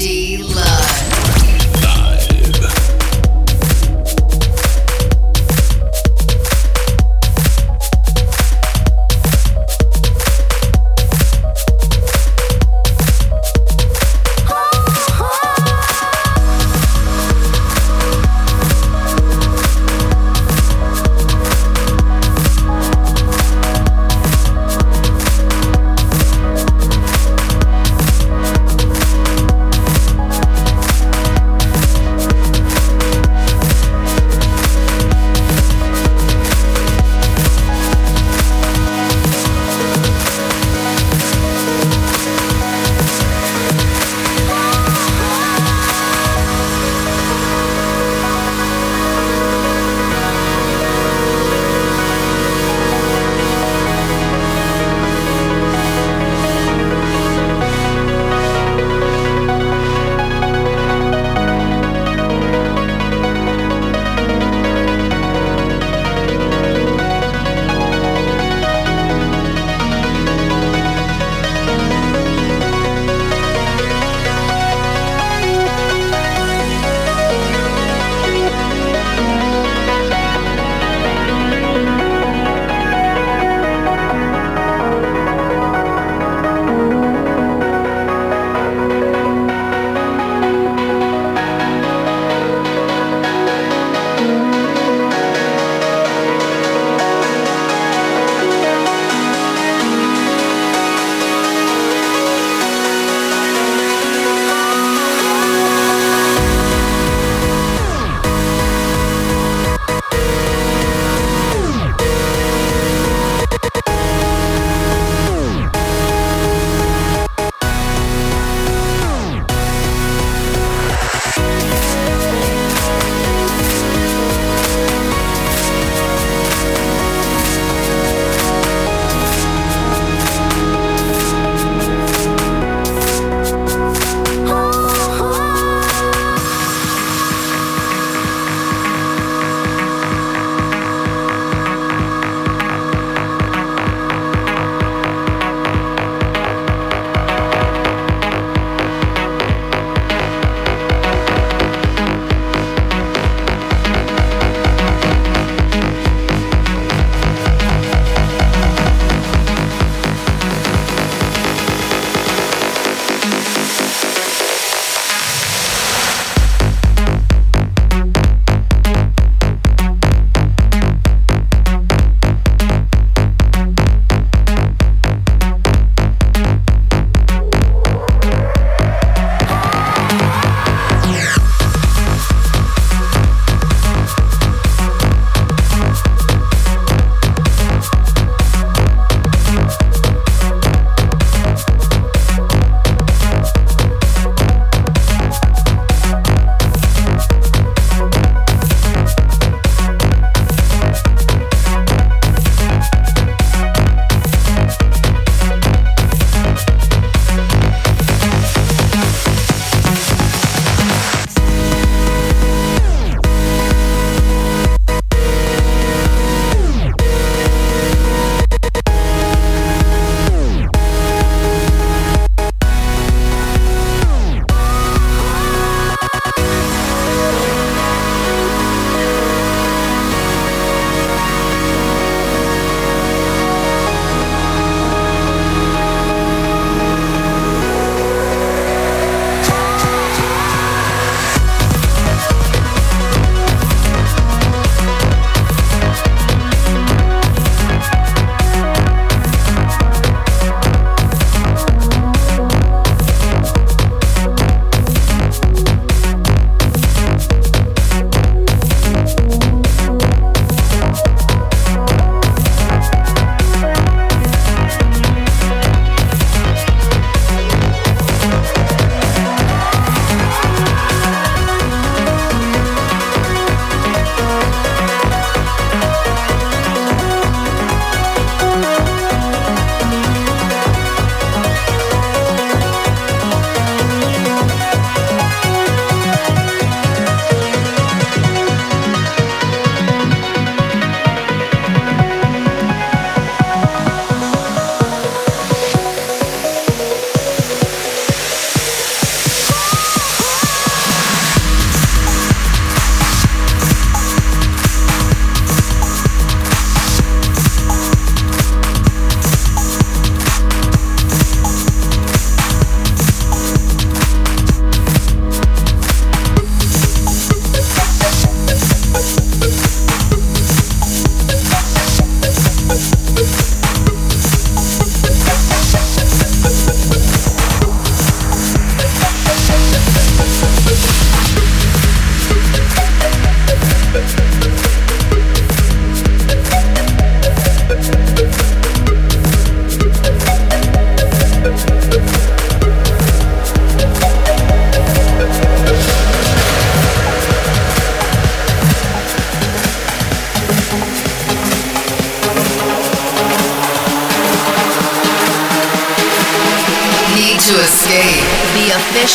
D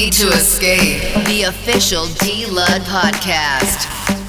Need to escape. The official D Lud podcast.